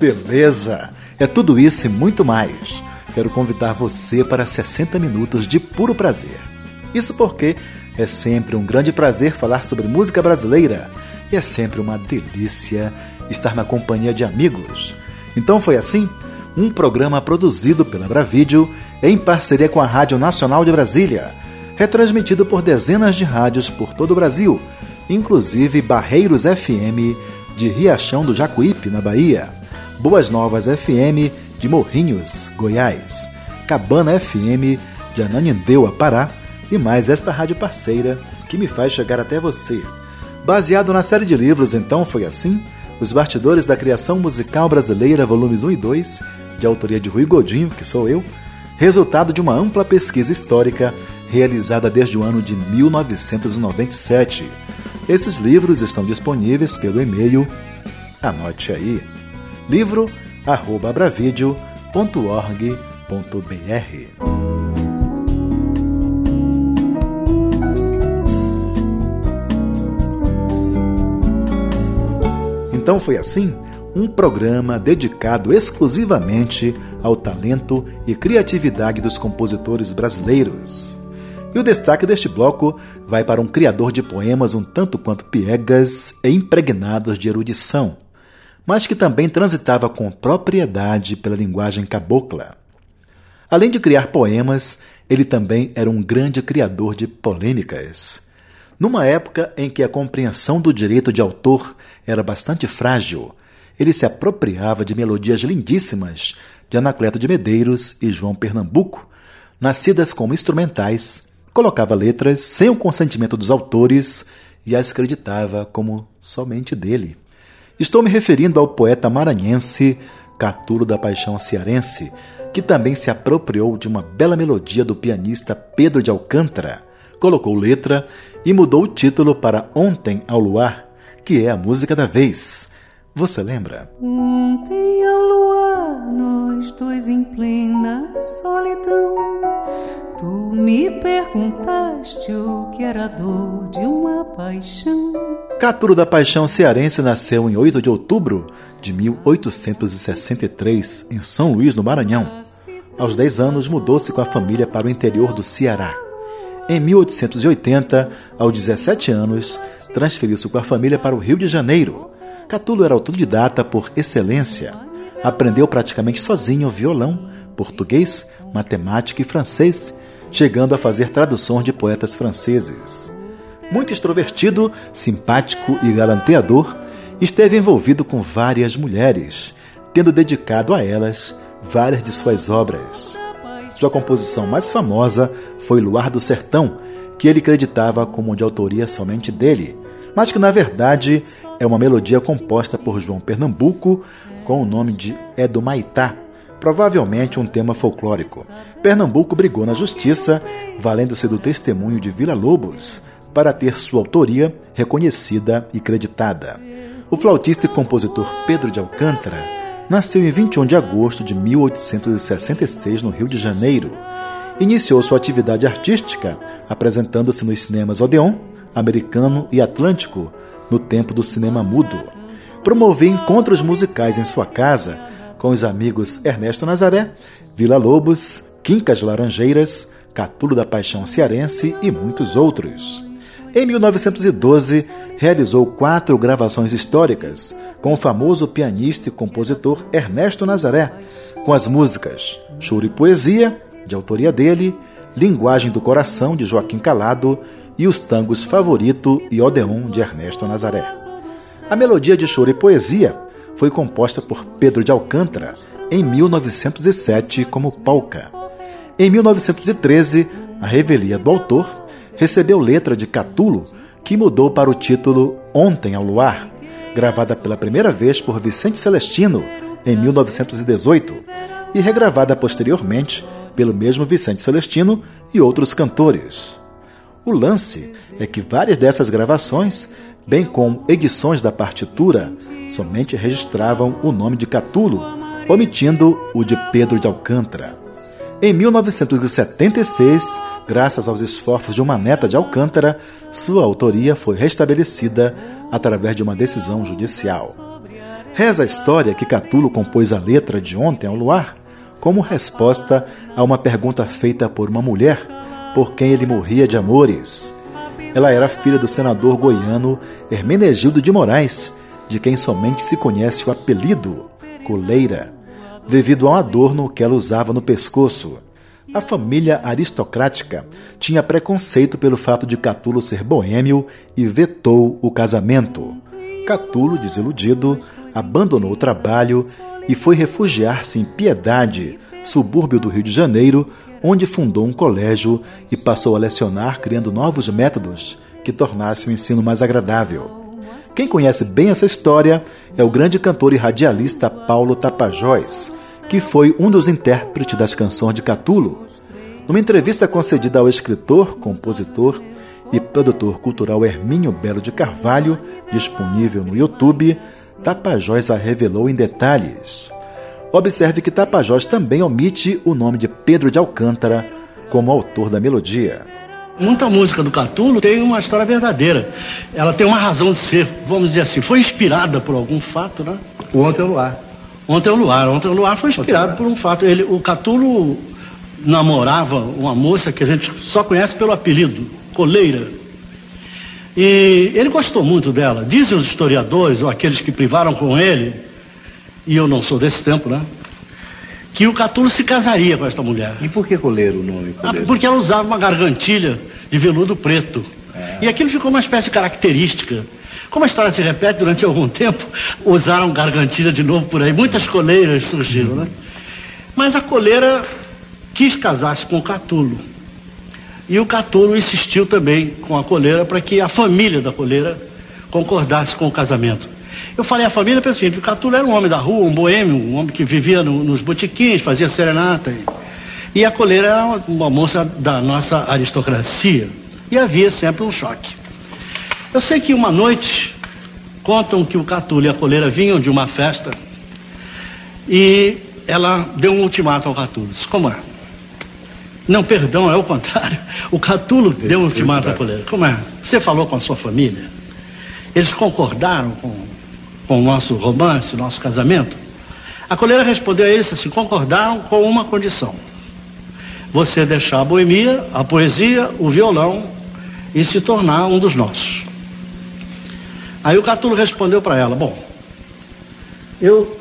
Beleza! É tudo isso e muito mais. Quero convidar você para 60 minutos de puro prazer. Isso porque é sempre um grande prazer falar sobre música brasileira e é sempre uma delícia estar na companhia de amigos. Então foi assim? Um programa produzido pela Bravídeo em parceria com a Rádio Nacional de Brasília, retransmitido por dezenas de rádios por todo o Brasil, inclusive Barreiros FM de Riachão do Jacuípe, na Bahia. Boas Novas FM de Morrinhos, Goiás, Cabana FM de Ananindeua, Pará. E mais esta rádio parceira que me faz chegar até você. Baseado na série de livros Então Foi Assim, Os Bastidores da Criação Musical Brasileira, volumes 1 e 2, de autoria de Rui Godinho, que sou eu, resultado de uma ampla pesquisa histórica realizada desde o ano de 1997. Esses livros estão disponíveis pelo e-mail, anote aí, livro@abravideo.org.br. Então foi assim um programa dedicado exclusivamente ao talento e criatividade dos compositores brasileiros. E o destaque deste bloco vai para um criador de poemas um tanto quanto piegas e impregnados de erudição mas que também transitava com propriedade pela linguagem cabocla. Além de criar poemas, ele também era um grande criador de polêmicas. Numa época em que a compreensão do direito de autor era bastante frágil, ele se apropriava de melodias lindíssimas de Anacleto de Medeiros e João Pernambuco, nascidas como instrumentais, colocava letras sem o consentimento dos autores e as acreditava como somente dele. Estou me referindo ao poeta maranhense Catulo da Paixão Cearense, que também se apropriou de uma bela melodia do pianista Pedro de Alcântara, colocou letra e mudou o título para Ontem ao Luar, que é a música da vez. Você lembra? Ontem ao luar, nós dois em plena solidão. Tu me perguntaste o que era dor de uma paixão. Caturo da Paixão Cearense nasceu em 8 de outubro de 1863 em São Luís, no Maranhão. Aos 10 anos, mudou-se com a família para o interior do Ceará. Em 1880, aos 17 anos, transferiu-se com a família para o Rio de Janeiro Catulo era autodidata por excelência. Aprendeu praticamente sozinho violão, português, matemática e francês, chegando a fazer traduções de poetas franceses. Muito extrovertido, simpático e galanteador, esteve envolvido com várias mulheres, tendo dedicado a elas várias de suas obras. Sua composição mais famosa foi Luar do Sertão, que ele acreditava como de autoria somente dele, mas que na verdade é uma melodia composta por João Pernambuco com o nome de Edomaitá, provavelmente um tema folclórico. Pernambuco brigou na justiça, valendo-se do testemunho de Vila Lobos, para ter sua autoria reconhecida e creditada. O flautista e compositor Pedro de Alcântara nasceu em 21 de agosto de 1866 no Rio de Janeiro. Iniciou sua atividade artística apresentando-se nos cinemas Odeon, americano e atlântico no tempo do cinema mudo. Promovia encontros musicais em sua casa com os amigos Ernesto Nazaré, Vila Lobos, Quincas Laranjeiras, Catulo da Paixão Cearense e muitos outros. Em 1912, realizou quatro gravações históricas com o famoso pianista e compositor Ernesto Nazaré, com as músicas Choro e Poesia, de autoria dele, Linguagem do Coração, de Joaquim Calado e os tangos Favorito e Odeon de Ernesto Nazaré. A melodia de choro e poesia foi composta por Pedro de Alcântara em 1907 como polca. Em 1913, a revelia do autor recebeu letra de Catulo, que mudou para o título Ontem ao Luar, gravada pela primeira vez por Vicente Celestino em 1918 e regravada posteriormente pelo mesmo Vicente Celestino e outros cantores. O lance é que várias dessas gravações, bem como edições da partitura, somente registravam o nome de Catulo, omitindo o de Pedro de Alcântara. Em 1976, graças aos esforços de uma neta de Alcântara, sua autoria foi restabelecida através de uma decisão judicial. Reza a história que Catulo compôs a letra de Ontem ao Luar como resposta a uma pergunta feita por uma mulher por quem ele morria de amores. Ela era filha do senador goiano Hermenegildo de Moraes, de quem somente se conhece o apelido Coleira devido a um adorno que ela usava no pescoço. A família aristocrática tinha preconceito pelo fato de Catulo ser boêmio e vetou o casamento. Catulo, desiludido, abandonou o trabalho e foi refugiar-se em Piedade, subúrbio do Rio de Janeiro, onde fundou um colégio e passou a lecionar criando novos métodos que tornassem o ensino mais agradável. Quem conhece bem essa história é o grande cantor e radialista Paulo Tapajós, que foi um dos intérpretes das canções de Catulo. Numa entrevista concedida ao escritor, compositor e produtor cultural Hermínio Belo de Carvalho, disponível no YouTube, Tapajós a revelou em detalhes. Observe que Tapajós também omite o nome de Pedro de Alcântara como autor da melodia. Muita música do Catulo tem uma história verdadeira. Ela tem uma razão de ser, vamos dizer assim, foi inspirada por algum fato, né? O Ontem no Ar. Ontem o Luar. Ontem o Luar foi inspirado por um fato. Ele, o Catulo namorava uma moça que a gente só conhece pelo apelido, Coleira. E ele gostou muito dela. Dizem os historiadores, ou aqueles que privaram com ele, e eu não sou desse tempo, né? Que o Catulo se casaria com esta mulher. E por que coleiro o nome? Ah, porque ela usava uma gargantilha de veludo preto. É. E aquilo ficou uma espécie de característica como a história se repete durante algum tempo, usaram gargantilha de novo por aí. Muitas coleiras surgiram, né? Mas a coleira quis casar-se com o Catulo. E o Catulo insistiu também com a coleira para que a família da coleira concordasse com o casamento. Eu falei a família seguinte, o Catulo era um homem da rua, um boêmio, um homem que vivia no, nos botiquins, fazia serenata. E, e a coleira era uma, uma moça da nossa aristocracia. E havia sempre um choque. Eu sei que uma noite contam que o Catulo e a coleira vinham de uma festa e ela deu um ultimato ao Catulo. Disse, como é? Não, perdão, é o contrário. O Catulo deu um ultimato à coleira. Como é? Você falou com a sua família? Eles concordaram com, com o nosso romance, nosso casamento? A coleira respondeu a eles assim: concordaram com uma condição. Você deixar a boemia, a poesia, o violão e se tornar um dos nossos. Aí o Catulo respondeu para ela: Bom, eu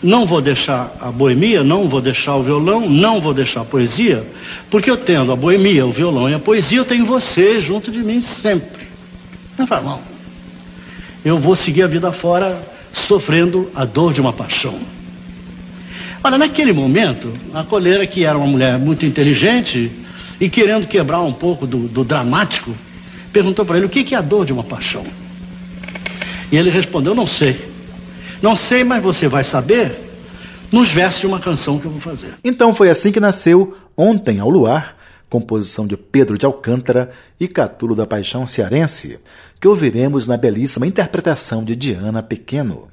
não vou deixar a boemia, não vou deixar o violão, não vou deixar a poesia, porque eu tendo a boemia, o violão e a poesia, eu tenho você junto de mim sempre. Não fala, não. Eu vou seguir a vida fora sofrendo a dor de uma paixão. Olha, naquele momento, a coleira, que era uma mulher muito inteligente e querendo quebrar um pouco do, do dramático, perguntou para ele o que, que é a dor de uma paixão. E ele respondeu: Não sei. Não sei, mas você vai saber nos versos de uma canção que eu vou fazer. Então foi assim que nasceu Ontem ao Luar, composição de Pedro de Alcântara e Catulo da Paixão Cearense, que ouviremos na belíssima interpretação de Diana Pequeno.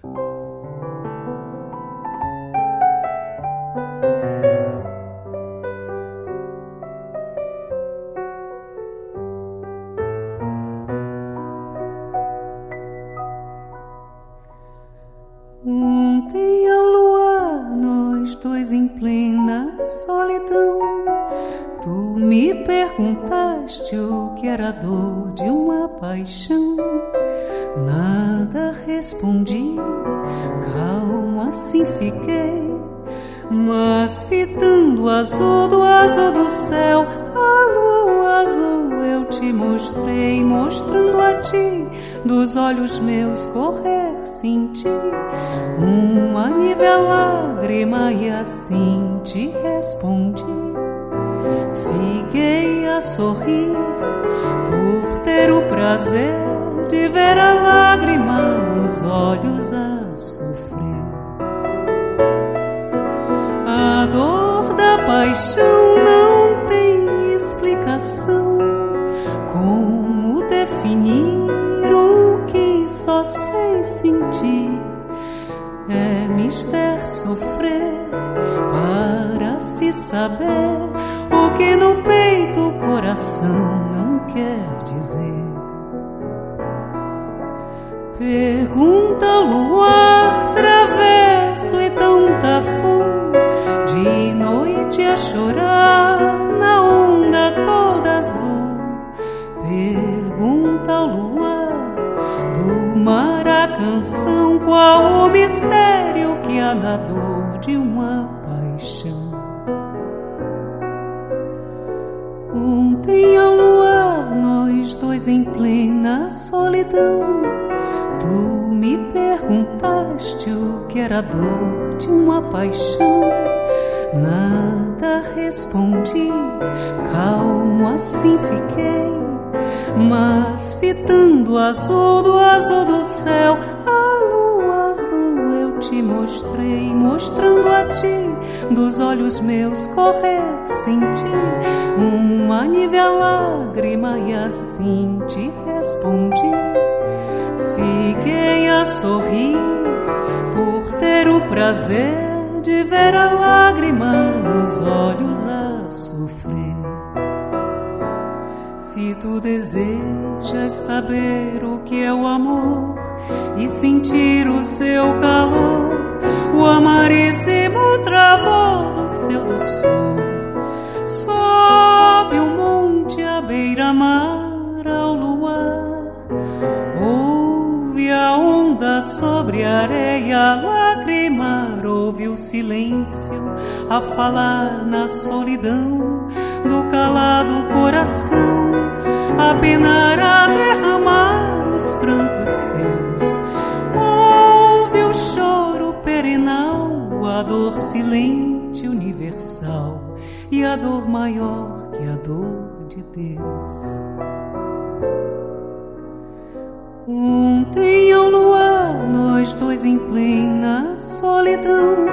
Saber o que no peito o coração não quer dizer. Pergunta ao luar travesso e tão tafu de noite a chorar na onda toda azul. Pergunta ao luar do mar a canção qual o mistério que há na dor de uma paixão. Ontem ao luar nós dois em plena solidão Tu me perguntaste o que era dor de uma paixão. Nada respondi, calmo assim fiquei. Mas fitando o azul do azul do céu, te mostrei, mostrando a ti dos olhos meus correr sem ti uma nívea lágrima e assim te respondi. Fiquei a sorrir por ter o prazer de ver a lágrima nos olhos a sofrer. Se tu desejas saber que é o amor e sentir o seu calor, o amaríssimo travor do seu doçor, sobe o monte à beira-mar ao luar. A onda sobre a areia lacrimar, ouve o silêncio a falar na solidão do calado coração, a penar, a derramar os prantos seus. Ouve o choro perenal, a dor silente universal e a dor maior que a dor de Deus. Ontem ao luar, nós dois em plena solidão.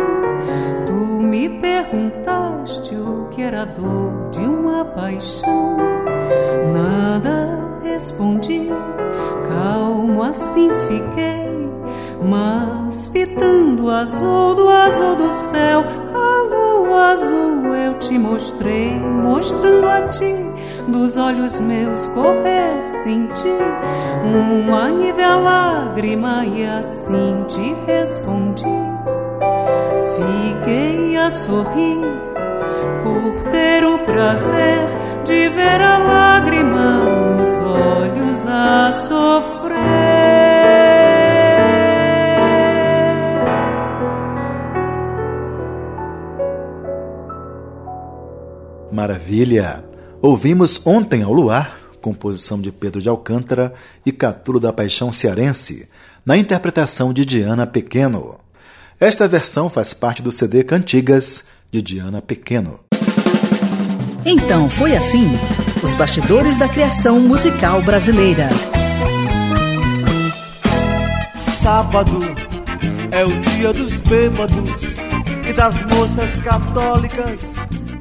Tu me perguntaste o que era dor de uma paixão. Nada respondi, calmo assim fiquei. Mas fitando o azul do azul do céu, a lua azul eu te mostrei, mostrando a ti dos olhos meus correr senti uma nível lágrima e assim te respondi. Fiquei a sorrir por ter o prazer de ver a lágrima nos olhos a sofrer. Maravilha! Ouvimos Ontem ao Luar, composição de Pedro de Alcântara e Catulo da Paixão Cearense, na interpretação de Diana Pequeno. Esta versão faz parte do CD Cantigas, de Diana Pequeno. Então foi assim: os bastidores da criação musical brasileira. Sábado é o dia dos bêbados e das moças católicas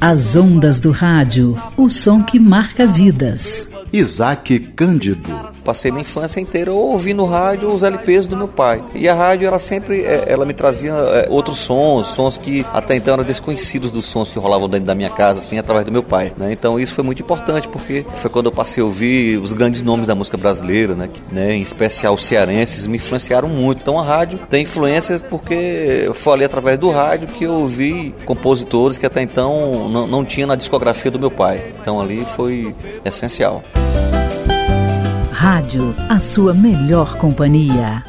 as ondas do rádio, o som que marca vidas. Isaac Cândido. Passei minha infância inteira ouvindo rádio os LPs do meu pai. E a rádio era sempre, é, ela me trazia é, outros sons, sons que até então eram desconhecidos dos sons que rolavam dentro da minha casa, assim, através do meu pai. Né? Então isso foi muito importante, porque foi quando eu passei a ouvir os grandes nomes da música brasileira, né? Que, né? em especial os cearenses, me influenciaram muito. Então a rádio tem influências porque foi ali através do rádio que eu ouvi compositores que até então não, não tinha na discografia do meu pai. Então ali foi essencial. Rádio, a sua melhor companhia.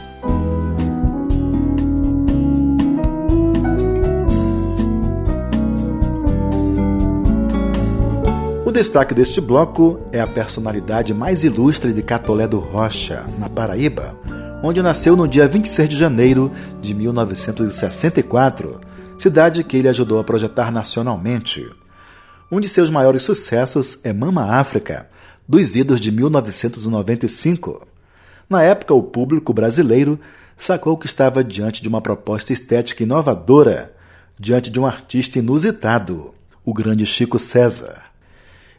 O destaque deste bloco é a personalidade mais ilustre de Catolé do Rocha, na Paraíba, onde nasceu no dia 26 de janeiro de 1964, cidade que ele ajudou a projetar nacionalmente. Um de seus maiores sucessos é Mama África, dos idos de 1995. Na época, o público brasileiro sacou que estava diante de uma proposta estética inovadora, diante de um artista inusitado. o grande Chico César.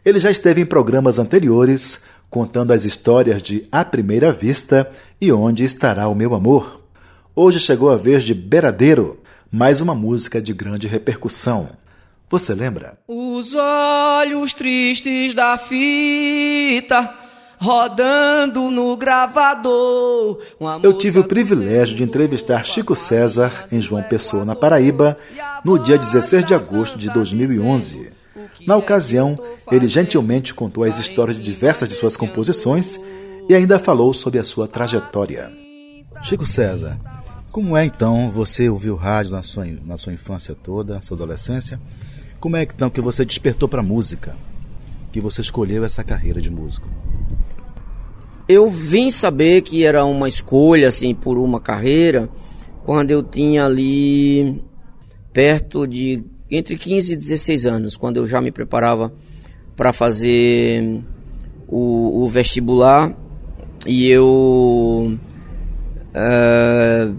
Ele já esteve em programas anteriores contando as histórias de A Primeira Vista e Onde Estará o Meu Amor. Hoje chegou a vez de Beradeiro, mais uma música de grande repercussão. Você lembra? Os olhos tristes da fita rodando no gravador. Eu tive o privilégio de entrevistar Chico César em João Pessoa, na Paraíba, no dia 16 de agosto de 2011. Na ocasião, ele gentilmente contou as histórias de diversas de suas composições e ainda falou sobre a sua trajetória. Chico César, como é então você ouviu rádio na sua, na sua infância toda, sua adolescência? Como é então que você despertou para a música? Que você escolheu essa carreira de músico? Eu vim saber que era uma escolha assim por uma carreira quando eu tinha ali perto de entre 15 e 16 anos, quando eu já me preparava para fazer o, o, vestibular e eu uh,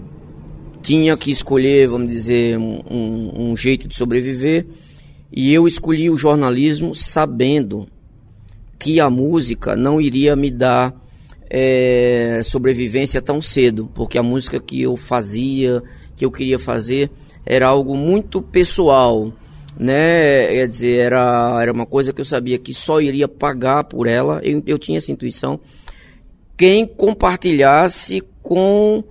tinha que escolher, vamos dizer, um, um jeito de sobreviver e eu escolhi o jornalismo sabendo que a música não iria me dar é, sobrevivência tão cedo, porque a música que eu fazia, que eu queria fazer, era algo muito pessoal, né? Quer dizer, era, era uma coisa que eu sabia que só iria pagar por ela, eu, eu tinha essa intuição, quem compartilhasse com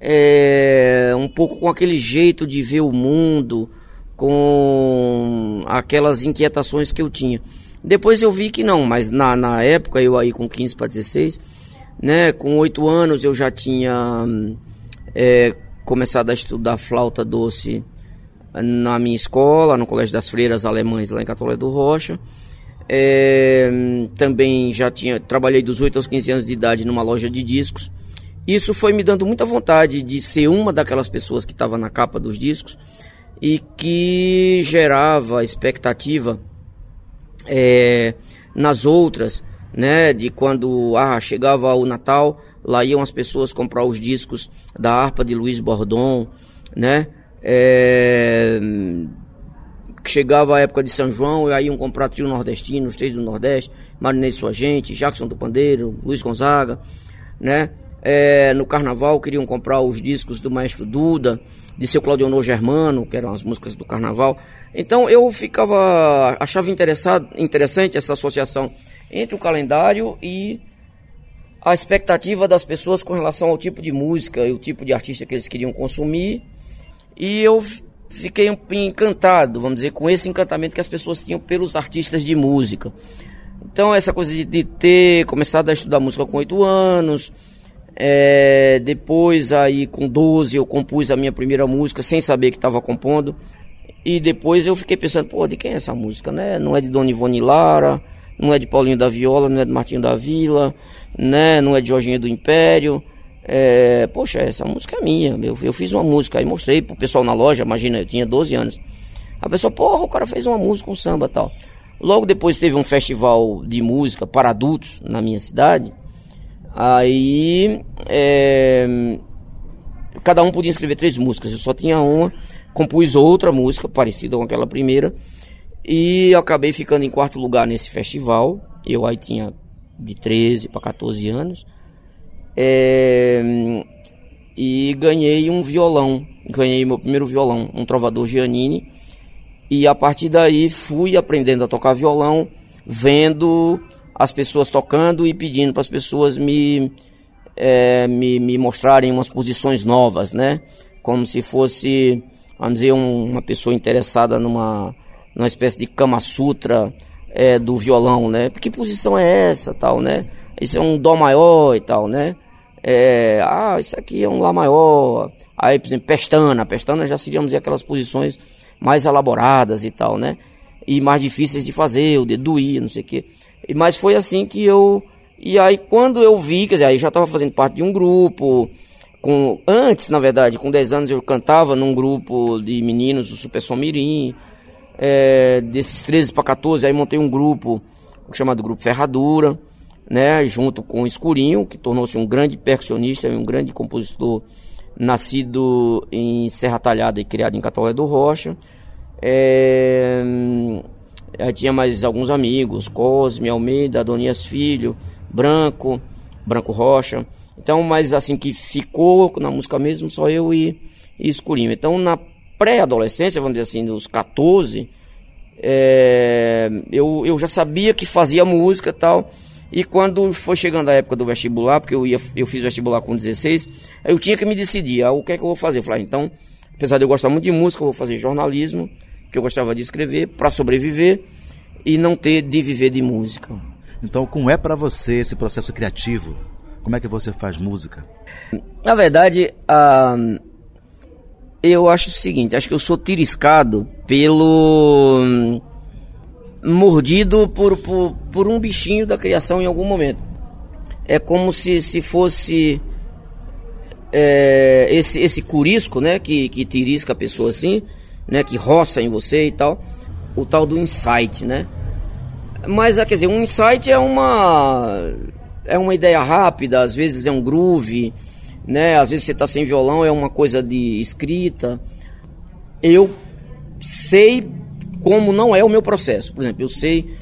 é, um pouco com aquele jeito de ver o mundo, com aquelas inquietações que eu tinha. Depois eu vi que não, mas na, na época, eu aí com 15 para 16, né? Com oito anos eu já tinha é, começado a estudar flauta doce na minha escola, no Colégio das Freiras Alemães, lá em Catolé do Rocha. É, também já tinha trabalhei dos 8 aos 15 anos de idade numa loja de discos. Isso foi me dando muita vontade de ser uma daquelas pessoas que estava na capa dos discos e que gerava expectativa é, nas outras né? De quando ah, chegava o Natal, lá iam as pessoas comprar os discos da harpa de Luiz Bordon, né? É, chegava a época de São João e aí iam comprar trio nordestino, os três do Nordeste, Marinei Sua Gente, Jackson do Pandeiro, Luiz Gonzaga, né? É, no carnaval queriam comprar os discos do Maestro Duda, de seu Claudionor Germano, que eram as músicas do carnaval. Então eu ficava, achava interessado, interessante essa associação entre o calendário e a expectativa das pessoas com relação ao tipo de música e o tipo de artista que eles queriam consumir. E eu fiquei encantado, vamos dizer, com esse encantamento que as pessoas tinham pelos artistas de música. Então, essa coisa de, de ter começado a estudar música com 8 anos, é, depois aí com 12 eu compus a minha primeira música sem saber que estava compondo. E depois eu fiquei pensando, pô, de quem é essa música, né? Não é de Dona Ivone Lara, não é de Paulinho da Viola, não é de Martinho da Vila, né? Não é de Jorginho do Império. É, poxa, essa música é minha. Eu, eu fiz uma música aí, mostrei pro pessoal na loja, imagina, eu tinha 12 anos. A pessoa, porra, o cara fez uma música, um samba tal. Logo depois teve um festival de música para adultos na minha cidade. Aí é, cada um podia escrever três músicas. Eu só tinha uma, compus outra música parecida com aquela primeira e acabei ficando em quarto lugar nesse festival. Eu aí tinha de 13 para 14 anos. É, e ganhei um violão. Ganhei meu primeiro violão, um trovador Giannini. E a partir daí fui aprendendo a tocar violão, vendo as pessoas tocando e pedindo para as pessoas me, é, me, me mostrarem umas posições novas, né? Como se fosse, vamos dizer, um, uma pessoa interessada numa numa espécie de Kama Sutra é, do violão, né? Que posição é essa, tal, né? Isso é um Dó maior e tal, né? É, ah, isso aqui é um Lá maior. Aí, por exemplo, pestana. Pestana já dizer, aquelas posições mais elaboradas e tal, né? E mais difíceis de fazer, o dedo doía, não sei o quê. Mas foi assim que eu... E aí, quando eu vi, quer dizer, aí já estava fazendo parte de um grupo... Com, antes, na verdade, com 10 anos eu cantava num grupo de meninos do Super Somirim é, desses 13 para 14, aí montei um grupo chamado Grupo Ferradura, né, junto com o Escurinho, que tornou-se um grande percussionista e um grande compositor, nascido em Serra Talhada e criado em Catolé do Rocha. É, Tinha mais alguns amigos, Cosme, Almeida, Adonias Filho, Branco, Branco Rocha. Então, mas assim, que ficou na música mesmo, só eu e, e Escurinho. Então, na pré-adolescência, vamos dizer assim, dos 14, é, eu, eu já sabia que fazia música e tal. E quando foi chegando a época do vestibular, porque eu, ia, eu fiz vestibular com 16, eu tinha que me decidir, ah, o que é que eu vou fazer? Eu falei, ah, então, apesar de eu gostar muito de música, eu vou fazer jornalismo, que eu gostava de escrever, para sobreviver e não ter de viver de música. Então, como é para você esse processo criativo? Como é que você faz música? Na verdade, uh, eu acho o seguinte, acho que eu sou tiriscado pelo hum, mordido por, por, por um bichinho da criação em algum momento. É como se, se fosse é, esse, esse curisco, né, que, que tirisca a pessoa assim, né, que roça em você e tal, o tal do insight, né? Mas, quer dizer, um insight é uma é uma ideia rápida, às vezes é um groove, né? Às vezes você está sem violão, é uma coisa de escrita. Eu sei como não é o meu processo. Por exemplo, eu sei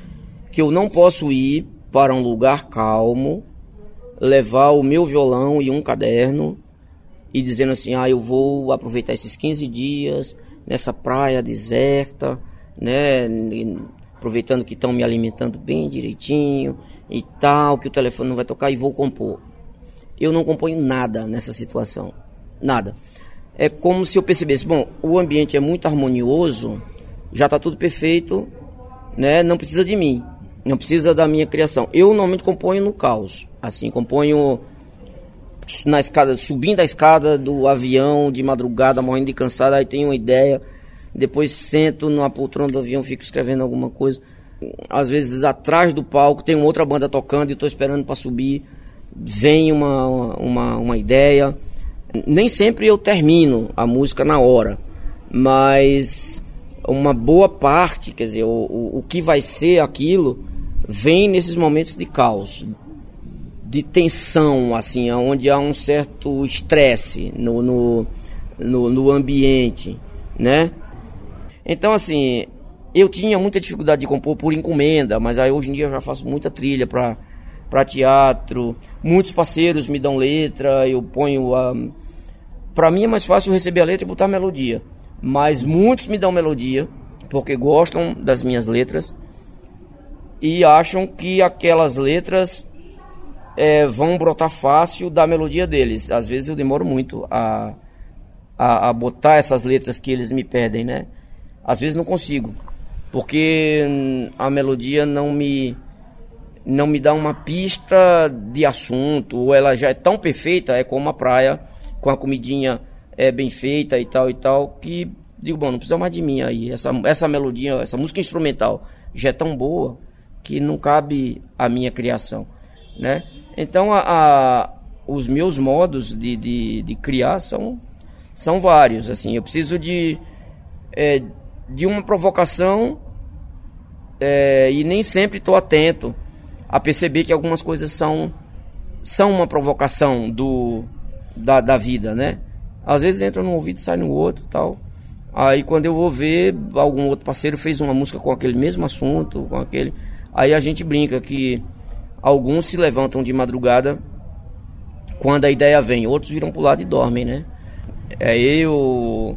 que eu não posso ir para um lugar calmo, levar o meu violão e um caderno e dizendo assim: "Ah, eu vou aproveitar esses 15 dias nessa praia deserta, né, aproveitando que estão me alimentando bem direitinho e tal, que o telefone não vai tocar e vou compor. Eu não componho nada nessa situação. Nada. É como se eu percebesse, bom, o ambiente é muito harmonioso, já está tudo perfeito, né? Não precisa de mim, não precisa da minha criação. Eu normalmente componho no caos, assim, componho na escada, subindo a escada do avião de madrugada, morrendo de cansado, aí tenho uma ideia, depois sento na poltrona do avião, fico escrevendo alguma coisa. Às vezes atrás do palco tem outra banda tocando e estou esperando para subir. Vem uma, uma, uma ideia. Nem sempre eu termino a música na hora, mas uma boa parte, quer dizer, o, o, o que vai ser aquilo, vem nesses momentos de caos, de tensão, assim, onde há um certo estresse no, no, no, no ambiente, né? Então, assim, eu tinha muita dificuldade de compor por encomenda, mas aí hoje em dia eu já faço muita trilha para para teatro. Muitos parceiros me dão letra, eu ponho a para mim é mais fácil receber a letra e botar a melodia, mas muitos me dão melodia porque gostam das minhas letras e acham que aquelas letras é, vão brotar fácil da melodia deles. Às vezes eu demoro muito a, a, a botar essas letras que eles me pedem, né? Às vezes não consigo, porque a melodia não me não me dá uma pista de assunto, ou ela já é tão perfeita, é como a praia, com a comidinha é bem feita e tal e tal, que digo, bom, não precisa mais de mim aí. Essa, essa melodia, essa música instrumental já é tão boa que não cabe a minha criação, né? Então, a, a os meus modos de, de, de, criar são, são vários, assim. Eu preciso de, é, de uma provocação é, e nem sempre estou atento a perceber que algumas coisas são são uma provocação do da, da vida, né? Às vezes entra num ouvido sai no outro, tal. Aí quando eu vou ver algum outro parceiro fez uma música com aquele mesmo assunto, com aquele, aí a gente brinca que alguns se levantam de madrugada quando a ideia vem, outros viram pro lado e dormem, né? É eu,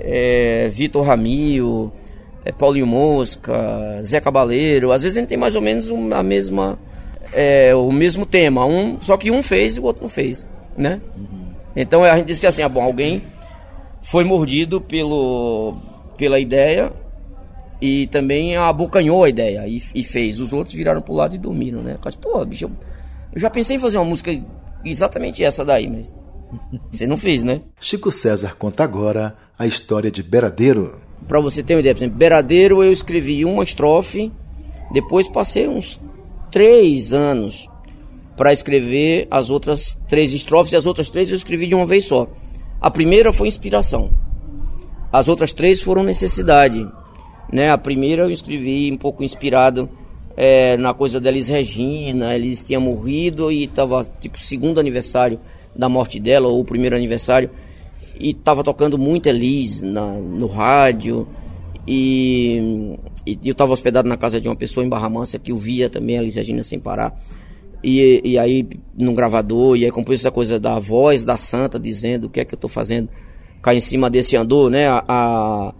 é, Vitor Ramil, é, Paulinho Mosca, Zé Cabaleiro. Às vezes a gente tem mais ou menos a mesma, é, o mesmo tema, um, só que um fez e o outro não fez, né? Uhum. Então a gente diz que assim, ah, bom, alguém foi mordido pelo, pela ideia e também abocanhou a ideia e, e fez. Os outros viraram pro lado e dormiram, né? Mas, pô, bicho, eu, eu já pensei em fazer uma música exatamente essa daí, mas você não fez, né? Chico César conta agora a história de Beradeiro. Para você ter uma ideia, por exemplo, Beradeiro eu escrevi uma estrofe, depois passei uns três anos para escrever as outras três estrofes e as outras três eu escrevi de uma vez só. A primeira foi inspiração, as outras três foram necessidade. Né? A primeira eu escrevi um pouco inspirado é, na coisa da Elis Regina, Elis tinha morrido e estava tipo segundo aniversário da morte dela, ou primeiro aniversário, e estava tocando muito Elis na, no rádio, e, e eu estava hospedado na casa de uma pessoa em Barra Mansa que eu via também a Liz Regina sem parar. E, e aí, num gravador, e aí compôs essa coisa da voz da santa dizendo o que é que eu estou fazendo. Cai em cima desse andor, né? A, a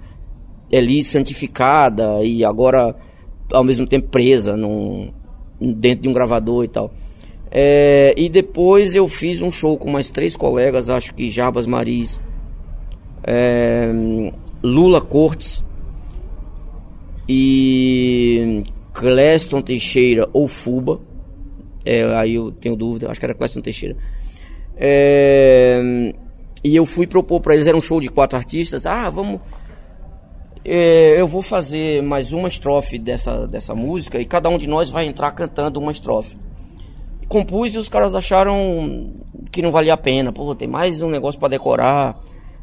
Elis santificada e agora ao mesmo tempo presa num, dentro de um gravador e tal. É, e depois eu fiz um show com mais três colegas, acho que Jarbas Maris, é, Lula Cortes e Cleston Teixeira ou Fuba. É, aí eu tenho dúvida, acho que era Cleston Teixeira. É, e eu fui propor para eles, era um show de quatro artistas. Ah, vamos. É, eu vou fazer mais uma estrofe dessa, dessa música e cada um de nós vai entrar cantando uma estrofe compus e os caras acharam que não valia a pena. Pô, tem mais um negócio para decorar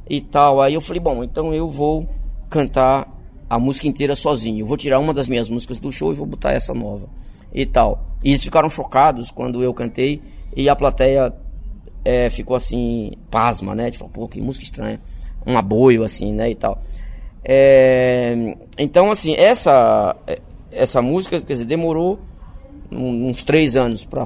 e tal. Aí eu falei, bom, então eu vou cantar a música inteira sozinho. Eu vou tirar uma das minhas músicas do show e vou botar essa nova e tal. E eles ficaram chocados quando eu cantei e a plateia é, ficou assim, pasma, né? Tipo, pô, que música estranha. Um aboio, assim, né? E tal. É, então, assim, essa, essa música, quer dizer, demorou uns três anos para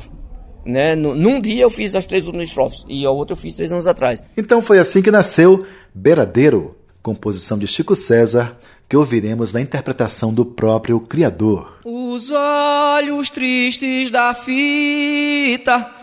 né? Num dia eu fiz as três últimas estrofes e a outra eu fiz três anos atrás. Então foi assim que nasceu Beiradeiro, composição de Chico César, que ouviremos na interpretação do próprio criador. Os olhos tristes da fita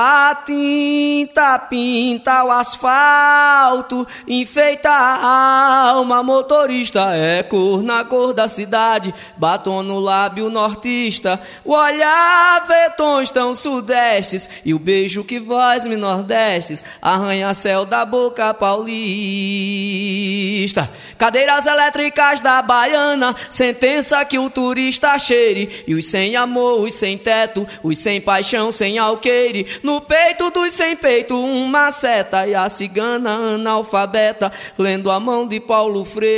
A tinta pinta o asfalto, enfeita a alma. Motorista é cor na cor da cidade, batom no lábio nortista. O olhar vê tons tão sudestes e o beijo que voz me nordestes arranha céu da boca paulista. Cadeiras elétricas da baiana, sentença que o turista cheire. E os sem amor, os sem teto, os sem paixão, sem alqueire no peito dos sem peito, uma seta e a cigana analfabeta, lendo a mão de Paulo Freire.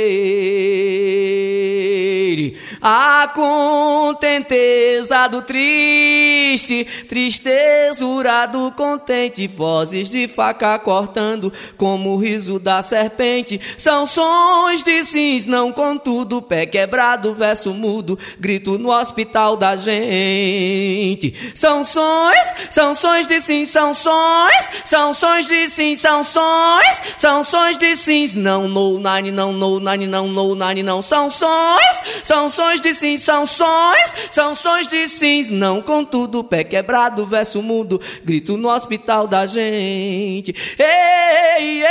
A contenteza do triste, tristezura do contente, vozes de faca cortando, como o riso da serpente. São sons de sims, não contudo, pé quebrado, verso mudo, grito no hospital da gente. São sons, são sons de sim, são sons, são de sim, são sons, são de sims, não no nine, não no nine, não no nine, não são sons, são de sim, são sons, são de sims, não contudo, pé quebrado, verso mudo, grito no hospital da gente. Ei,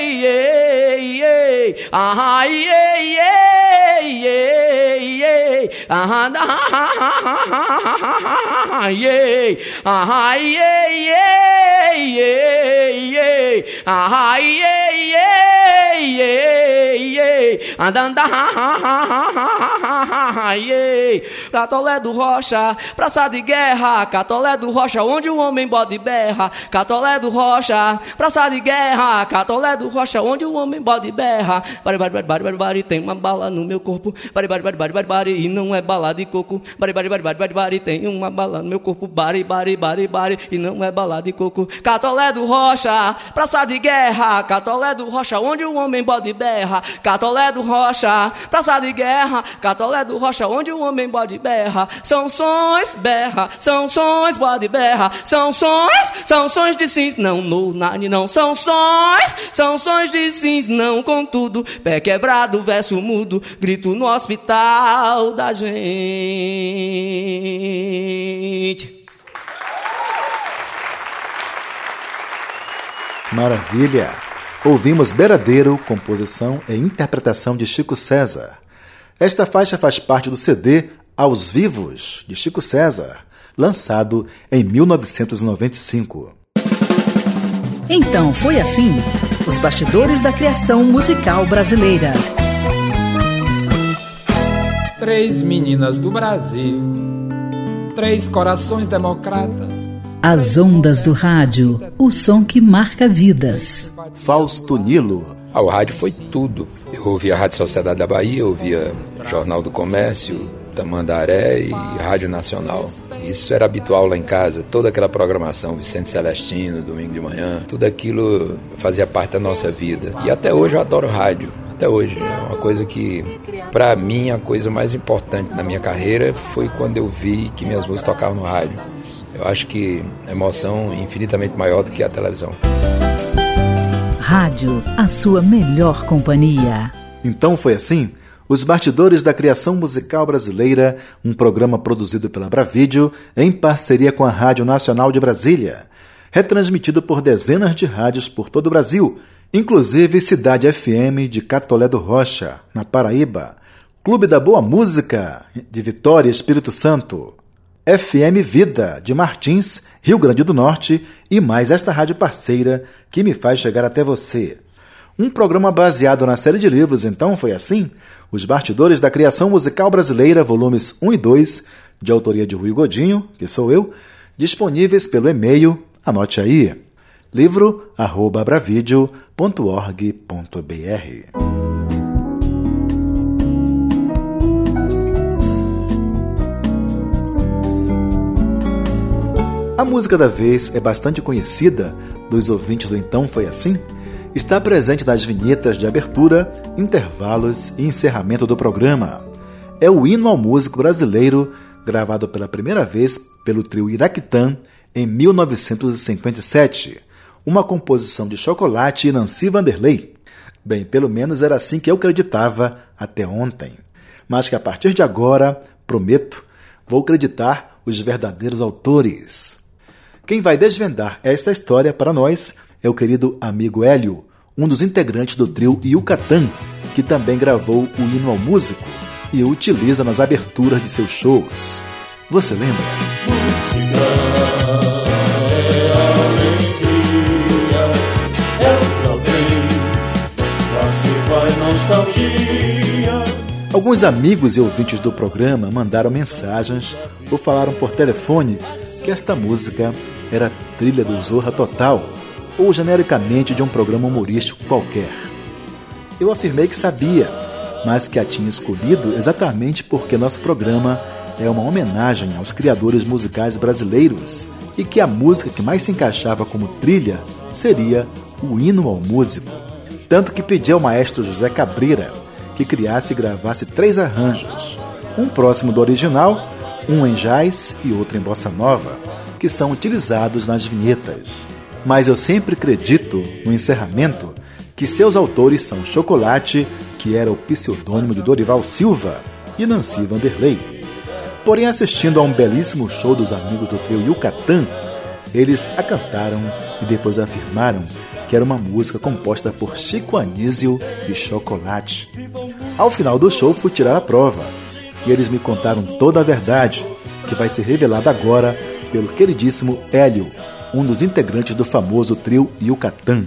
ei, ei, ei, ah, ei, ei, ei, ei, ei, ah, ah, ei, ah, ei, ei, ei, ei, ah, ei, ei, ei, ei, andando, ei, Catolé do Rocha, praça de guerra, Catolé do Rocha, onde o homem bode berra, Catolé do Rocha, praça de guerra, Catolé do Rocha, onde o homem bode berra, bari, bari, bari, bari, bari, tem uma bala no meu corpo, bari, bari, bari, bari, bari, bari, e não é bala de coco, bari, bari, bari, bari, bari, tem uma bala no meu corpo, bari, bari, bari, bari, e não é bala de coco, Catolé do Rocha, praça de guerra, Catolé do Rocha, onde o homem bode berra, Catolé do Rocha, praça de guerra, Catolé do Rocha, onde o homem bode berra, são sons, berra, são sons, bode berra, são sons, são sons de sims, não, no, nani, não, são sons, são sons de sims, não, contudo, pé quebrado, verso mudo, grito no hospital da gente. Maravilha! Ouvimos Beiradeiro, composição e interpretação de Chico César. Esta faixa faz parte do CD Aos Vivos, de Chico César, lançado em 1995. Então foi assim: os bastidores da criação musical brasileira. Três meninas do Brasil, três corações democratas as ondas do rádio, o som que marca vidas. Fausto Nilo. Ah, o rádio foi tudo. Eu ouvia a Rádio Sociedade da Bahia, eu ouvia Jornal do Comércio, Tamandaré e Rádio Nacional. Isso era habitual lá em casa, toda aquela programação, Vicente Celestino, domingo de manhã, tudo aquilo fazia parte da nossa vida. E até hoje eu adoro rádio, até hoje. É uma coisa que, para mim, a coisa mais importante na minha carreira foi quando eu vi que minhas músicas tocavam no rádio. Eu acho que emoção é infinitamente maior do que a televisão. Rádio, a sua melhor companhia. Então foi assim? Os Bastidores da Criação Musical Brasileira, um programa produzido pela Bravídeo em parceria com a Rádio Nacional de Brasília. Retransmitido por dezenas de rádios por todo o Brasil, inclusive Cidade FM de Catolé do Rocha, na Paraíba, Clube da Boa Música de Vitória, Espírito Santo, FM Vida de Martins, Rio Grande do Norte e mais esta rádio parceira que me faz chegar até você. Um programa baseado na série de livros, então foi assim? Os Bastidores da Criação Musical Brasileira, volumes 1 e 2, de autoria de Rui Godinho, que sou eu, disponíveis pelo e-mail, anote aí, livro@bravideo.org.br. A música da vez é bastante conhecida dos ouvintes do Então Foi Assim? está presente nas vinhetas de abertura, intervalos e encerramento do programa. É o hino ao músico brasileiro, gravado pela primeira vez pelo trio Iraquitã em 1957, uma composição de Chocolate e Nancy Vanderlei. Bem, pelo menos era assim que eu acreditava até ontem. Mas que a partir de agora, prometo, vou acreditar os verdadeiros autores. Quem vai desvendar essa história para nós é o querido amigo Hélio, um dos integrantes do trio Yucatán, que também gravou o hino ao músico e o utiliza nas aberturas de seus shows. Você lembra? Música. Alguns amigos e ouvintes do programa mandaram mensagens ou falaram por telefone que esta música era trilha do Zorra Total ou genericamente de um programa humorístico qualquer. Eu afirmei que sabia, mas que a tinha escolhido exatamente porque nosso programa é uma homenagem aos criadores musicais brasileiros e que a música que mais se encaixava como trilha seria o hino ao músico. Tanto que pedi ao maestro José Cabreira que criasse e gravasse três arranjos, um próximo do original, um em jazz e outro em bossa nova, que são utilizados nas vinhetas mas eu sempre acredito, no encerramento, que seus autores são Chocolate, que era o pseudônimo de Dorival Silva, e Nancy Vanderlei. Porém, assistindo a um belíssimo show dos amigos do trio Yucatán, eles a cantaram e depois afirmaram que era uma música composta por Chico Anísio e Chocolate. Ao final do show, fui tirar a prova e eles me contaram toda a verdade, que vai ser revelada agora pelo queridíssimo Hélio, um dos integrantes do famoso trio Yucatán.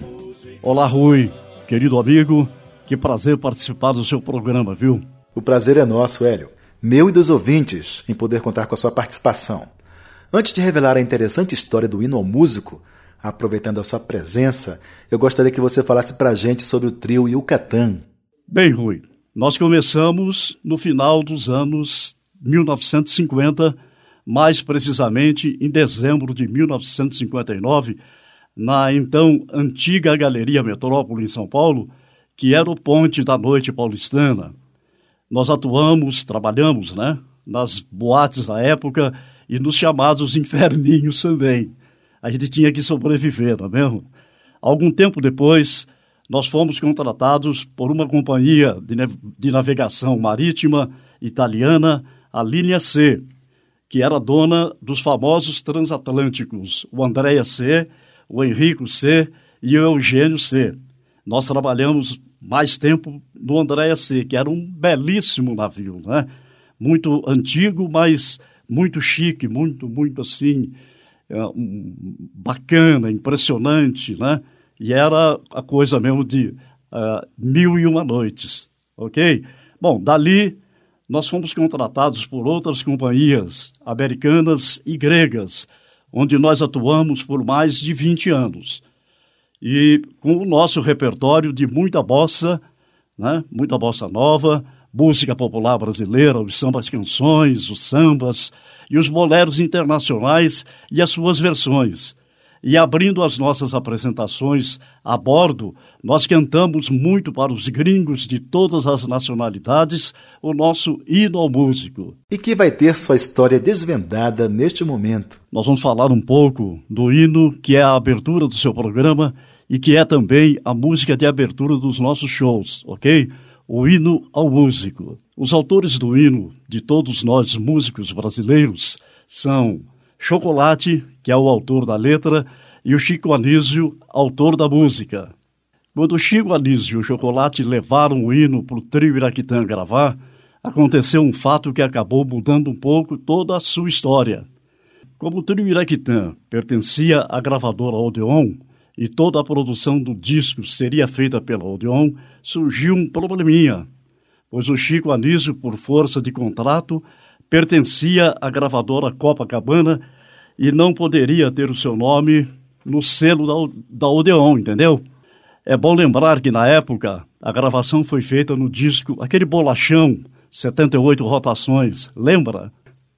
Olá, Rui, querido amigo, que prazer participar do seu programa, viu? O prazer é nosso, Hélio. Meu e dos ouvintes em poder contar com a sua participação. Antes de revelar a interessante história do hino ao músico, aproveitando a sua presença, eu gostaria que você falasse pra gente sobre o trio Yucatán. Bem, Rui, nós começamos no final dos anos 1950 mais precisamente em dezembro de 1959, na então antiga Galeria Metrópole em São Paulo, que era o ponte da noite paulistana. Nós atuamos, trabalhamos, né, nas boates da época e nos chamados inferninhos também. A gente tinha que sobreviver, não é mesmo? Algum tempo depois, nós fomos contratados por uma companhia de, de navegação marítima italiana, a Linha C, que era dona dos famosos transatlânticos, o Andréa C., o Henrico C. e o Eugênio C. Nós trabalhamos mais tempo no Andréa C., que era um belíssimo navio, né? Muito antigo, mas muito chique, muito, muito assim, é, bacana, impressionante, né? E era a coisa mesmo de uh, mil e uma noites, ok? Bom, dali nós fomos contratados por outras companhias americanas e gregas, onde nós atuamos por mais de 20 anos. e com o nosso repertório de muita bossa, né? muita bossa nova, música popular brasileira, os sambas canções, os sambas e os boleros internacionais e as suas versões. E abrindo as nossas apresentações a bordo, nós cantamos muito para os gringos de todas as nacionalidades o nosso hino ao músico. E que vai ter sua história desvendada neste momento. Nós vamos falar um pouco do hino que é a abertura do seu programa e que é também a música de abertura dos nossos shows, ok? O hino ao músico. Os autores do hino de todos nós músicos brasileiros são Chocolate, que é o autor da letra, e o Chico Anísio, autor da música. Quando Chico Anísio e o Chocolate levaram o hino para o trio Iraquitã gravar, aconteceu um fato que acabou mudando um pouco toda a sua história. Como o trio Iraquitã pertencia à gravadora Odeon e toda a produção do disco seria feita pela Odeon, surgiu um probleminha, pois o Chico Anísio, por força de contrato, pertencia à gravadora Copacabana e não poderia ter o seu nome no selo da, da Odeon, entendeu? É bom lembrar que na época a gravação foi feita no disco, aquele bolachão, 78 rotações, lembra?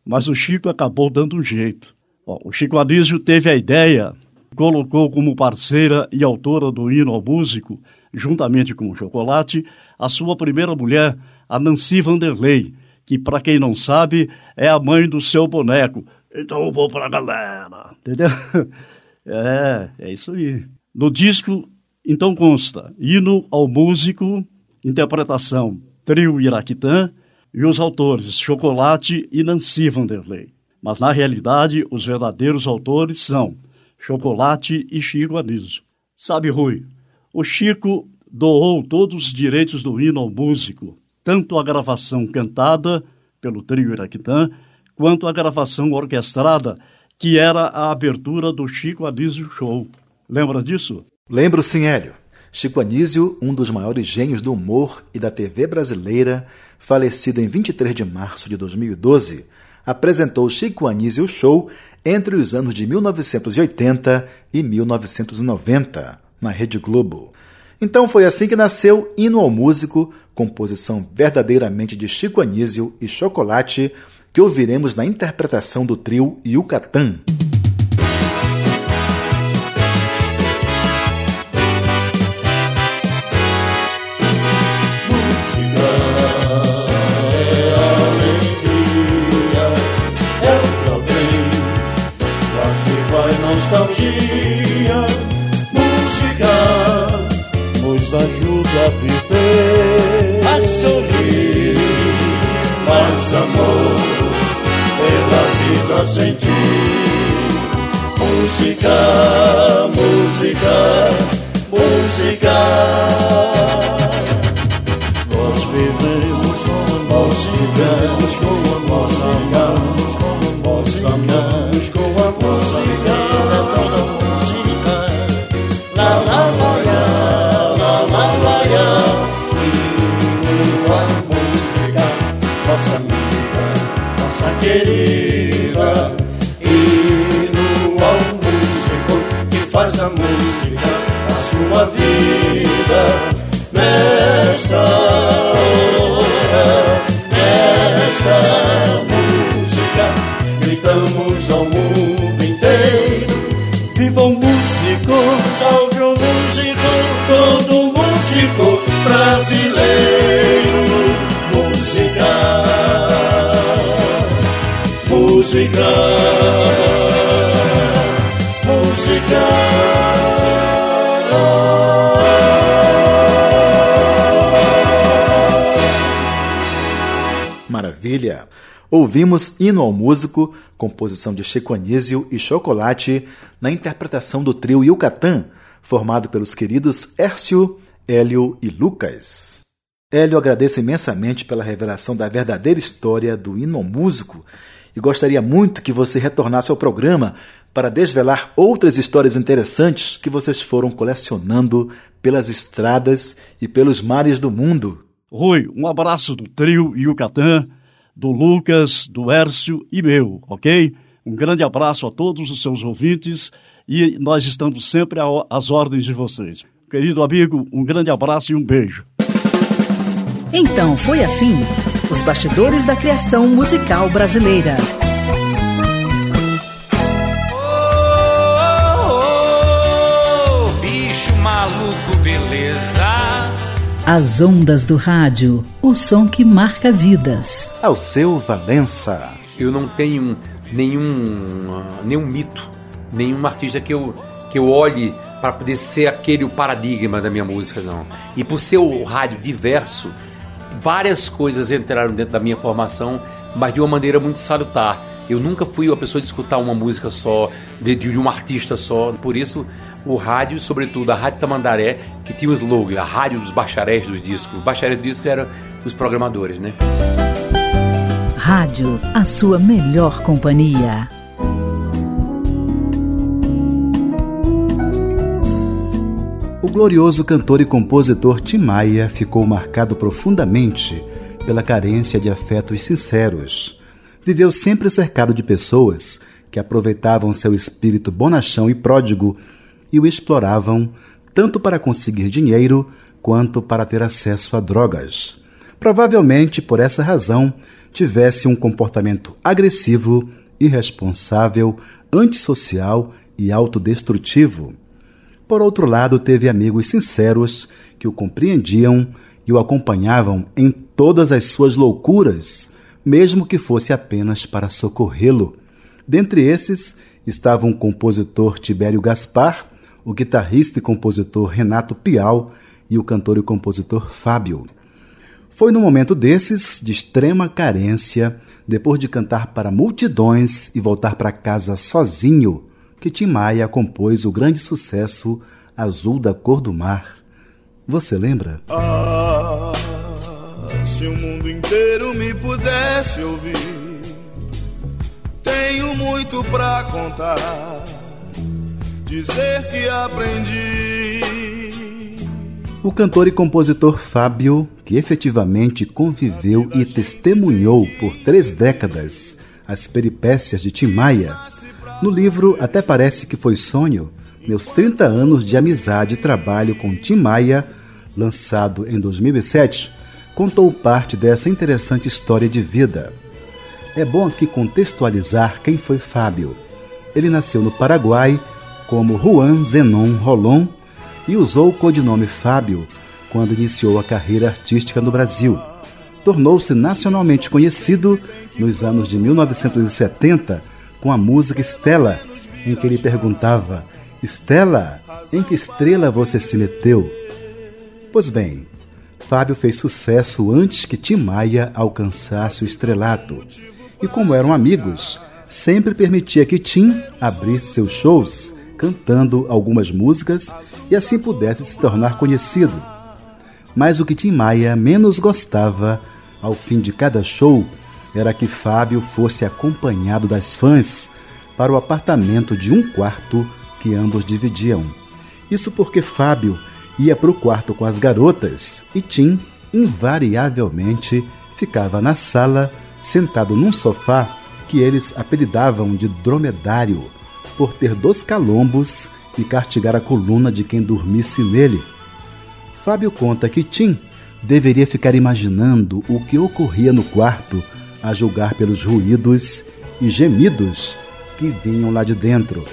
Mas o Chico acabou dando um jeito. Bom, o Chico Anísio teve a ideia, colocou como parceira e autora do hino ao músico, juntamente com o Chocolate, a sua primeira mulher, a Nancy Vanderlei, que para quem não sabe é a mãe do seu boneco. Então eu vou para a galera, entendeu? É, é isso aí. No disco, então consta hino ao músico, interpretação trio Iraquitã e os autores Chocolate e Nancy Vanderlei. Mas na realidade, os verdadeiros autores são Chocolate e Chico Anísio. Sabe, Rui, o Chico doou todos os direitos do hino ao músico tanto a gravação cantada pelo trio Iraquitã, quanto a gravação orquestrada, que era a abertura do Chico Anísio Show. Lembra disso? Lembro sim, Hélio. Chico Anísio, um dos maiores gênios do humor e da TV brasileira, falecido em 23 de março de 2012, apresentou Chico Anísio Show entre os anos de 1980 e 1990, na Rede Globo. Então foi assim que nasceu Hino ao Músico, composição verdadeiramente de Chico Anísio e Chocolate, que ouviremos na interpretação do trio Yucatán. Ouvimos Hino ao Músico, composição de Chico Anísio e Chocolate, na interpretação do trio Yucatán, formado pelos queridos Hércio, Hélio e Lucas. Hélio agradece imensamente pela revelação da verdadeira história do hino ao músico e gostaria muito que você retornasse ao programa para desvelar outras histórias interessantes que vocês foram colecionando pelas estradas e pelos mares do mundo. Rui, um abraço do trio Yucatán, do Lucas, do Hércio e meu, ok? Um grande abraço a todos os seus ouvintes e nós estamos sempre às ordens de vocês. Querido amigo, um grande abraço e um beijo. Então foi assim: os bastidores da criação musical brasileira. As ondas do rádio, o som que marca vidas. Ao seu Valença. Eu não tenho nenhum, nenhum mito, nenhum artista que eu, que eu olhe para poder ser aquele o paradigma da minha música, não. E por ser o rádio diverso, várias coisas entraram dentro da minha formação, mas de uma maneira muito salutar. Eu nunca fui uma pessoa de escutar uma música só, de, de um artista só. Por isso, o rádio, sobretudo a Rádio Tamandaré, que tinha o slogan, a rádio dos bacharéis do disco. Os bacharéis do disco eram os programadores, né? Rádio, a sua melhor companhia. O glorioso cantor e compositor Tim Maia ficou marcado profundamente pela carência de afetos sinceros. Viveu sempre cercado de pessoas que aproveitavam seu espírito bonachão e pródigo e o exploravam tanto para conseguir dinheiro quanto para ter acesso a drogas. Provavelmente por essa razão tivesse um comportamento agressivo, irresponsável, antissocial e autodestrutivo. Por outro lado, teve amigos sinceros que o compreendiam e o acompanhavam em todas as suas loucuras, mesmo que fosse apenas para socorrê-lo. Dentre esses estavam o compositor Tibério Gaspar, o guitarrista e compositor Renato Pial e o cantor e compositor Fábio. Foi no momento desses, de extrema carência, depois de cantar para multidões e voltar para casa sozinho, que Tim Maia compôs o grande sucesso Azul da Cor do Mar. Você lembra? Ah, se o mundo inteiro me pudesse ouvir, tenho muito pra contar, dizer que aprendi. O cantor e compositor Fábio, que efetivamente conviveu e testemunhou por três décadas as peripécias de Tim Maia, no livro Até Parece Que Foi Sonho, Meus 30 Anos de Amizade e Trabalho com Tim Maia, lançado em 2007, contou parte dessa interessante história de vida. É bom aqui contextualizar quem foi Fábio. Ele nasceu no Paraguai como Juan Zenon Rolon e usou o codinome Fábio quando iniciou a carreira artística no Brasil. Tornou-se nacionalmente conhecido nos anos de 1970 com a música Estela, em que ele perguntava: Estela, em que estrela você se meteu? Pois bem, Fábio fez sucesso antes que Tim Maia alcançasse o estrelato. E como eram amigos, sempre permitia que Tim abrisse seus shows cantando algumas músicas e assim pudesse se tornar conhecido. Mas o que Tim Maia menos gostava ao fim de cada show era que Fábio fosse acompanhado das fãs para o apartamento de um quarto que ambos dividiam. Isso porque Fábio ia para o quarto com as garotas e Tim, invariavelmente, ficava na sala, sentado num sofá que eles apelidavam de dromedário, por ter dois calombos e castigar a coluna de quem dormisse nele. Fábio conta que Tim deveria ficar imaginando o que ocorria no quarto a julgar pelos ruídos e gemidos que vinham lá de dentro.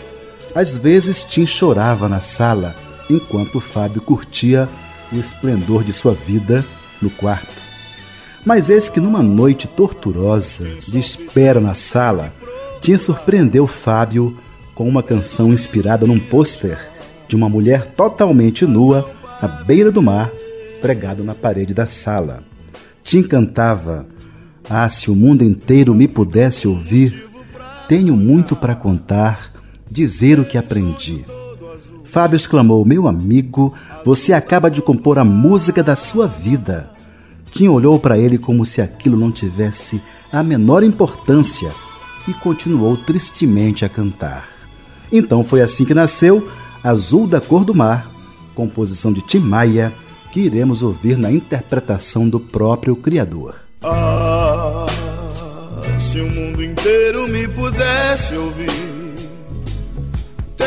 Às vezes Tim chorava na sala, enquanto Fábio curtia o esplendor de sua vida no quarto. Mas eis que numa noite torturosa, de espera na sala, Tim surpreendeu Fábio com uma canção inspirada num pôster de uma mulher totalmente nua à beira do mar, pregado na parede da sala. Tim cantava ah, se o mundo inteiro me pudesse ouvir, tenho muito para contar, dizer o que aprendi. Fábio exclamou: Meu amigo, você acaba de compor a música da sua vida. Tim olhou para ele como se aquilo não tivesse a menor importância e continuou tristemente a cantar. Então foi assim que nasceu Azul da Cor do Mar, composição de Tim Maia, que iremos ouvir na interpretação do próprio criador. Ah, se o mundo inteiro me pudesse ouvir,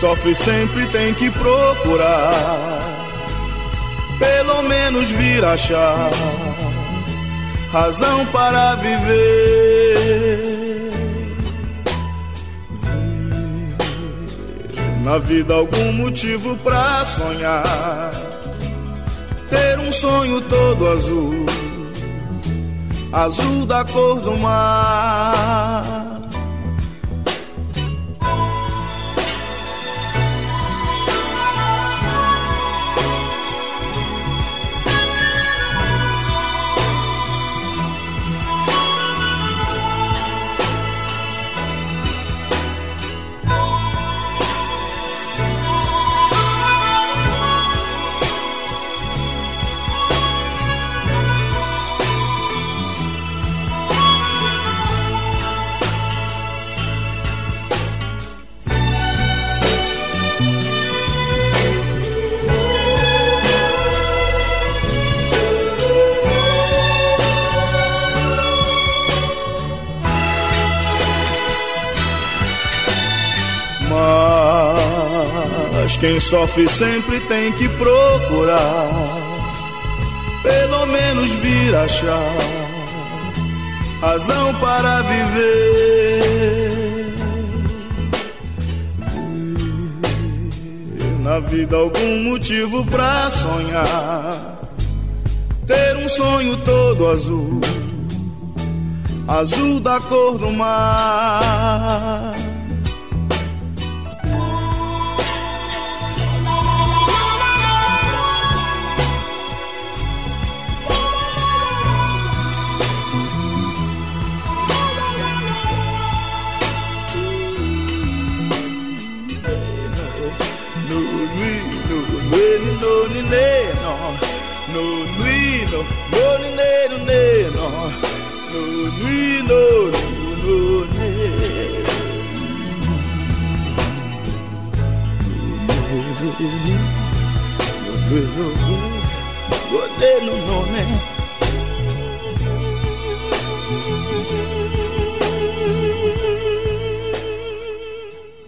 Sofre sempre tem que procurar, pelo menos vir achar razão para viver. Ver na vida algum motivo pra sonhar, ter um sonho todo azul, azul da cor do mar. Quem sofre sempre tem que procurar, pelo menos vir achar razão para viver. Ver na vida algum motivo pra sonhar, ter um sonho todo azul, azul da cor do mar.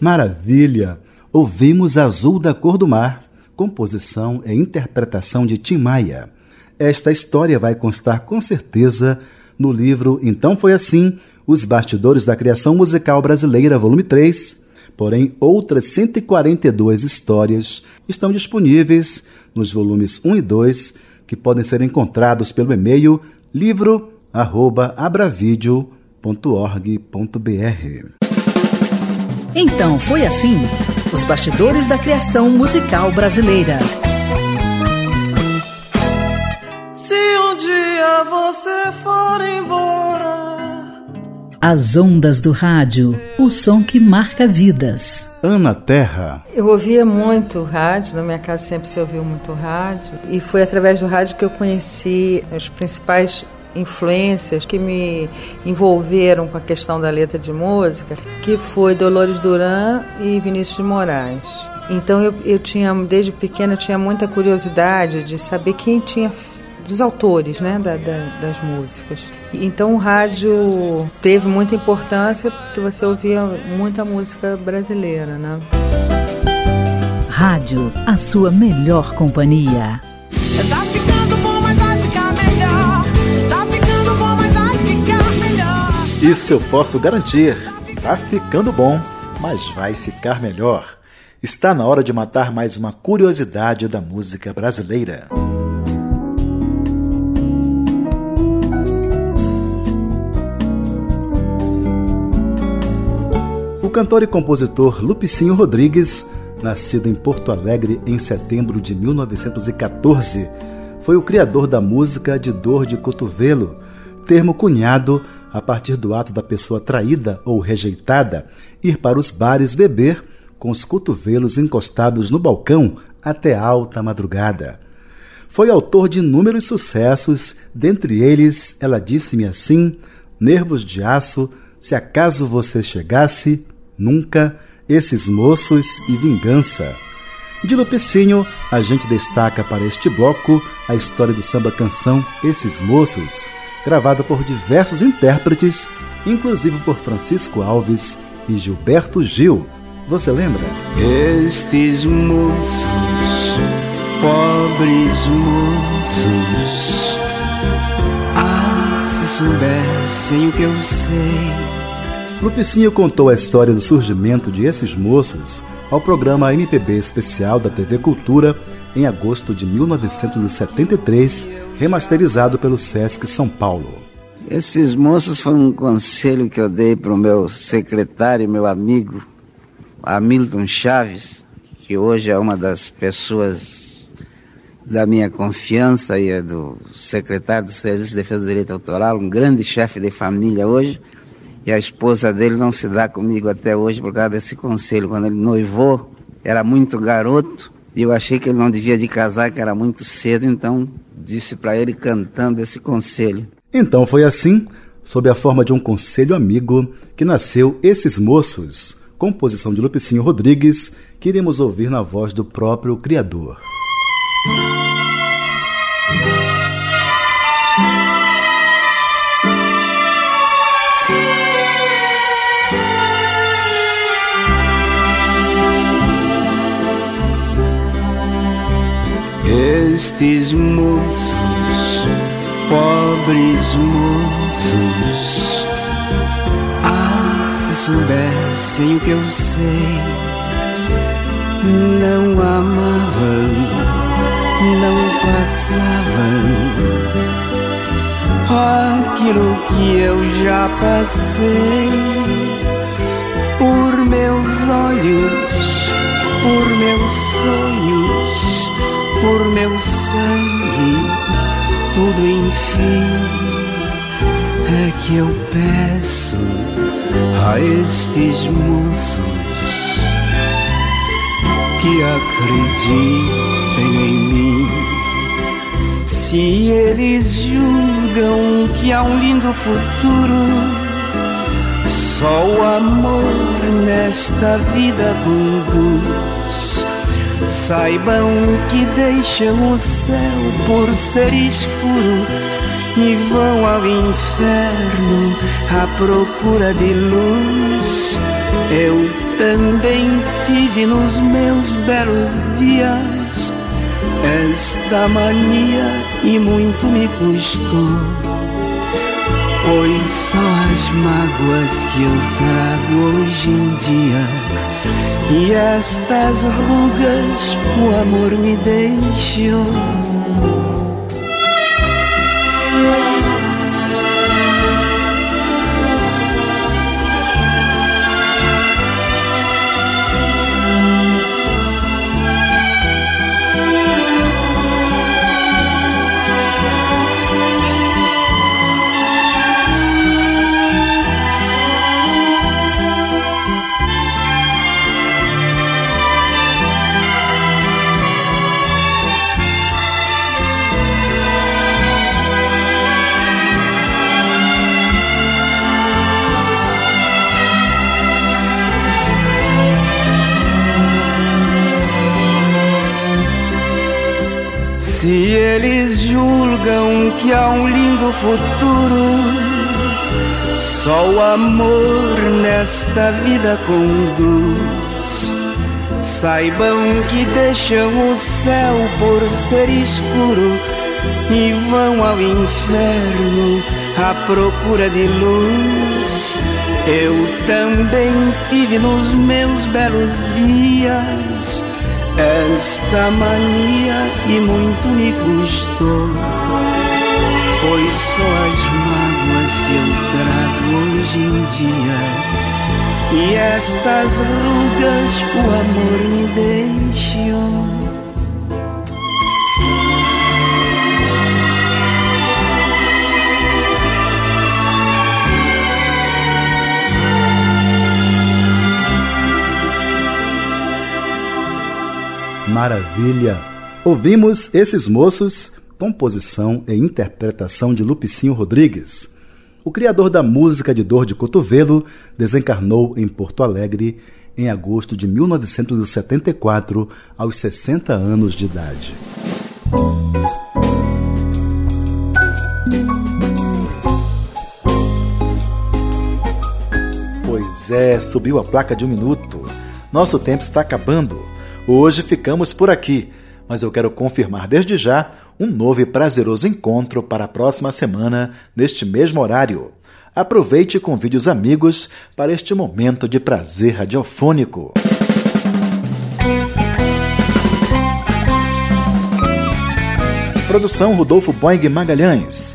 Maravilha! Ouvimos Azul da Cor do Mar, composição e interpretação de Tim Maia. Esta história vai constar com certeza no livro Então Foi Assim, Os Bastidores da Criação Musical Brasileira, volume 3. Porém, outras 142 histórias estão disponíveis nos volumes 1 e 2, que podem ser encontrados pelo e-mail livro@abravideo.org.br. Então foi assim: os bastidores da criação musical brasileira. Você for embora, As ondas do rádio, o som que marca vidas. Ana Terra. Eu ouvia muito rádio, na minha casa sempre se ouviu muito rádio, e foi através do rádio que eu conheci as principais influências que me envolveram com a questão da letra de música, que foi Dolores Duran e Vinícius de Moraes. Então eu, eu tinha, desde pequena, eu tinha muita curiosidade de saber quem tinha dos autores né, da, da, das músicas. Então o rádio teve muita importância porque você ouvia muita música brasileira. Né? Rádio, a sua melhor companhia. tá ficando bom, mas vai ficar melhor. Tá ficando bom, mas vai ficar melhor. Isso eu posso garantir. Tá ficando bom, mas vai ficar melhor. Está na hora de matar mais uma curiosidade da música brasileira. Cantor e compositor Lupicinho Rodrigues nascido em Porto Alegre em setembro de 1914, foi o criador da música de dor de cotovelo, termo cunhado a partir do ato da pessoa traída ou rejeitada ir para os bares beber com os cotovelos encostados no balcão até alta madrugada. Foi autor de inúmeros sucessos, dentre eles Ela Disse-me Assim, Nervos de Aço, Se Acaso Você Chegasse, Nunca, Esses Moços e Vingança. De Lupicinho, a gente destaca para este bloco a história do samba-canção Esses Moços, gravado por diversos intérpretes, inclusive por Francisco Alves e Gilberto Gil. Você lembra? Estes moços, pobres moços, ah, se soubessem o que eu sei. Lupicinho contou a história do surgimento de esses moços ao programa MPB especial da TV Cultura em agosto de 1973, remasterizado pelo Sesc São Paulo. Esses moços foi um conselho que eu dei para o meu secretário, meu amigo, Hamilton Chaves, que hoje é uma das pessoas da minha confiança e é do secretário do Serviço de Defesa do Direito Autoral, um grande chefe de família hoje. E a esposa dele não se dá comigo até hoje por causa desse conselho. Quando ele noivou, era muito garoto, e eu achei que ele não devia de casar, que era muito cedo, então disse para ele cantando esse conselho. Então foi assim, sob a forma de um conselho amigo, que nasceu Esses Moços, composição de Lupicinho Rodrigues, que iremos ouvir na voz do próprio criador. Estes moços, pobres moços, ah, se soubessem o que eu sei, não amavam, não passavam. Aquilo que eu já passei por meus olhos, por meus sonhos por meu sangue, tudo enfim é que eu peço a estes moços que acreditem em mim. Se eles julgam que há um lindo futuro, só o amor nesta vida conduz Saibam que deixam o céu por ser escuro e vão ao inferno à procura de luz. Eu também tive nos meus belos dias esta mania e muito me custou. Pois são as mágoas que eu trago hoje em dia e estas rugas o amor me deixou. Que há um lindo futuro. Só o amor nesta vida conduz. Saibam que deixam o céu por ser escuro e vão ao inferno à procura de luz. Eu também tive nos meus belos dias esta mania e muito me custou pois são as mágoas que eu trago hoje em dia. e estas rugas o amor me deixou. Maravilha! Ouvimos esses moços, composição e interpretação de Lupicinho Rodrigues. O criador da música de dor de cotovelo desencarnou em Porto Alegre em agosto de 1974, aos 60 anos de idade. Pois é, subiu a placa de um minuto. Nosso tempo está acabando. Hoje ficamos por aqui, mas eu quero confirmar desde já um novo e prazeroso encontro para a próxima semana, neste mesmo horário. Aproveite e convide os amigos para este momento de prazer radiofônico. Produção Rodolfo Boing Magalhães.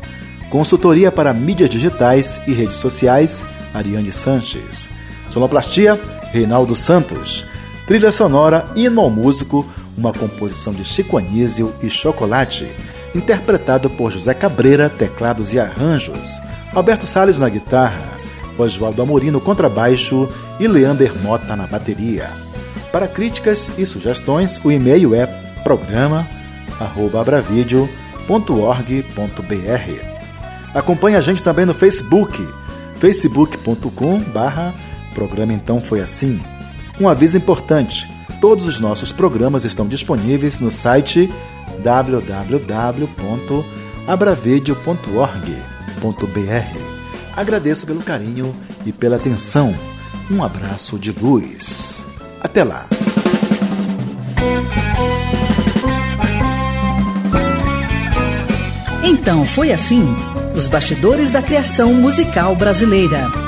Consultoria para mídias digitais e redes sociais, Ariane Sanches. Sonoplastia, Reinaldo Santos. Trilha sonora Hino Músico, uma composição de Chico Anísio e Chocolate, interpretado por José Cabreira, teclados e arranjos, Alberto Sales na guitarra, Oswaldo Amorim no contrabaixo e Leander Mota na bateria. Para críticas e sugestões, o e-mail é programa@abravideo.org.br. Acompanhe a gente também no Facebook, facebook.com/barra programa então foi assim. Um aviso importante: todos os nossos programas estão disponíveis no site www.abravideo.org.br. Agradeço pelo carinho e pela atenção. Um abraço de luz. Até lá! Então foi assim: os bastidores da criação musical brasileira.